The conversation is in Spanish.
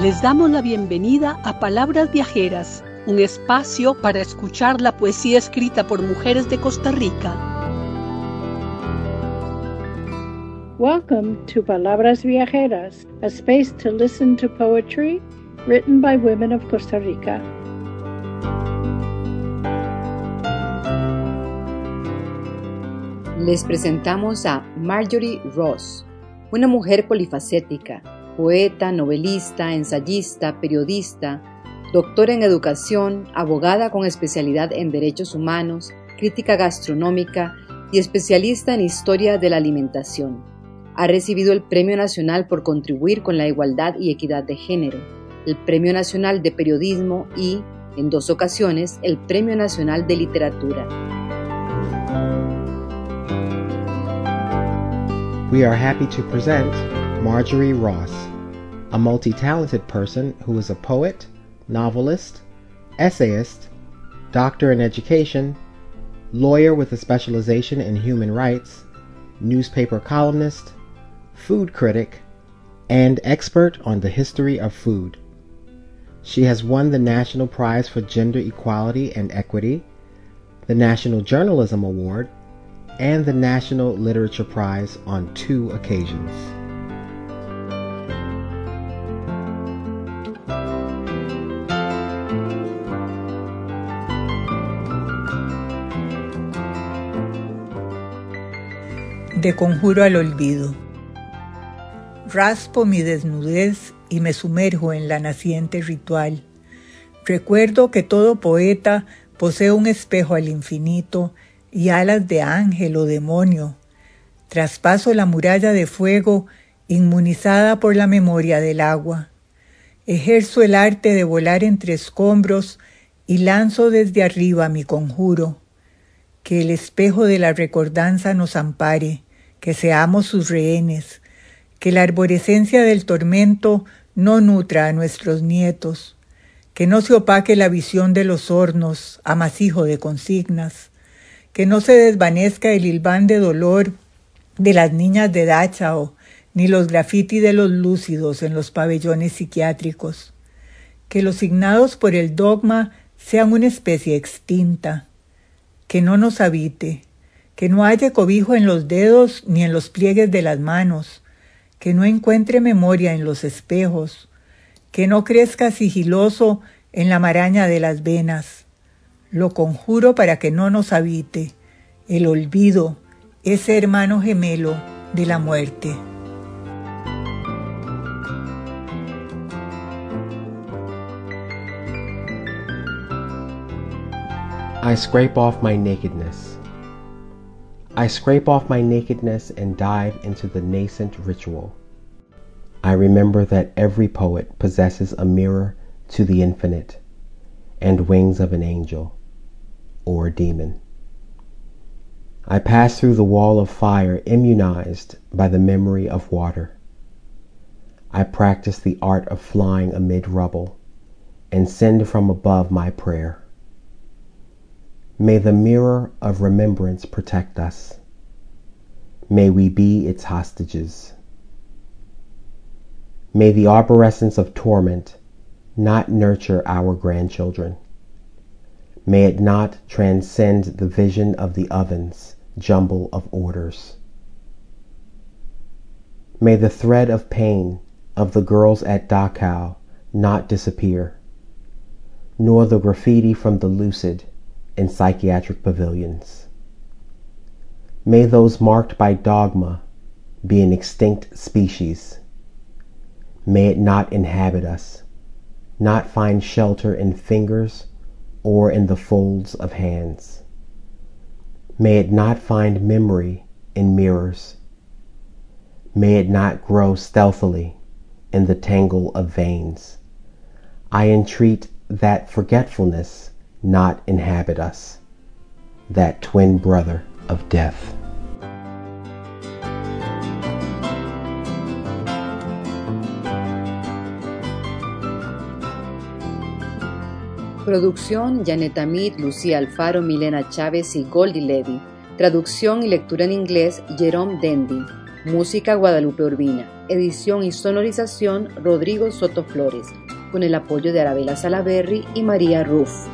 Les damos la bienvenida a Palabras Viajeras, un espacio para escuchar la poesía escrita por mujeres de Costa Rica. Welcome to Palabras Viajeras, a space to listen to poetry written by women of Costa Rica. Les presentamos a Marjorie Ross, una mujer polifacética, poeta, novelista, ensayista, periodista, doctora en educación, abogada con especialidad en derechos humanos, crítica gastronómica y especialista en historia de la alimentación. Ha recibido el Premio Nacional por contribuir con la igualdad y equidad de género, el Premio Nacional de Periodismo y, en dos ocasiones, el Premio Nacional de Literatura. We are happy to present Marjorie Ross, a multi talented person who is a poet, novelist, essayist, doctor in education, lawyer with a specialization in human rights, newspaper columnist, food critic, and expert on the history of food. She has won the National Prize for Gender Equality and Equity, the National Journalism Award, and the National Literature Prize on two occasions. De conjuro al olvido. Raspo mi desnudez y me sumerjo en la naciente ritual. Recuerdo que todo poeta posee un espejo al infinito y alas de ángel o demonio. Traspaso la muralla de fuego inmunizada por la memoria del agua. Ejerzo el arte de volar entre escombros y lanzo desde arriba mi conjuro. Que el espejo de la recordanza nos ampare, que seamos sus rehenes, que la arborescencia del tormento no nutra a nuestros nietos, que no se opaque la visión de los hornos, amasijo de consignas, que no se desvanezca el hilván de dolor de las niñas de Dachau, ni los grafiti de los lúcidos en los pabellones psiquiátricos, que los signados por el dogma sean una especie extinta, que no nos habite, que no haya cobijo en los dedos ni en los pliegues de las manos, que no encuentre memoria en los espejos, que no crezca sigiloso en la maraña de las venas, lo conjuro para que no nos habite el olvido, ese hermano gemelo de la muerte. I scrape off my nakedness. I scrape off my nakedness and dive into the nascent ritual. I remember that every poet possesses a mirror to the infinite and wings of an angel or demon. I pass through the wall of fire immunized by the memory of water. I practice the art of flying amid rubble and send from above my prayer. May the mirror of remembrance protect us. May we be its hostages. May the arborescence of torment not nurture our grandchildren. May it not transcend the vision of the oven's jumble of orders. May the thread of pain of the girls at Dachau not disappear, nor the graffiti from the lucid in psychiatric pavilions. May those marked by dogma be an extinct species. May it not inhabit us, not find shelter in fingers or in the folds of hands. May it not find memory in mirrors. May it not grow stealthily in the tangle of veins. I entreat that forgetfulness not inhabit us, that twin brother of death. Producción Janet Amit, Lucía Alfaro, Milena Chávez y Goldie Levy. Traducción y lectura en inglés Jerome Dendy. Música Guadalupe Urbina. Edición y sonorización Rodrigo Soto Flores, con el apoyo de Arabela Salaberry y María Ruff.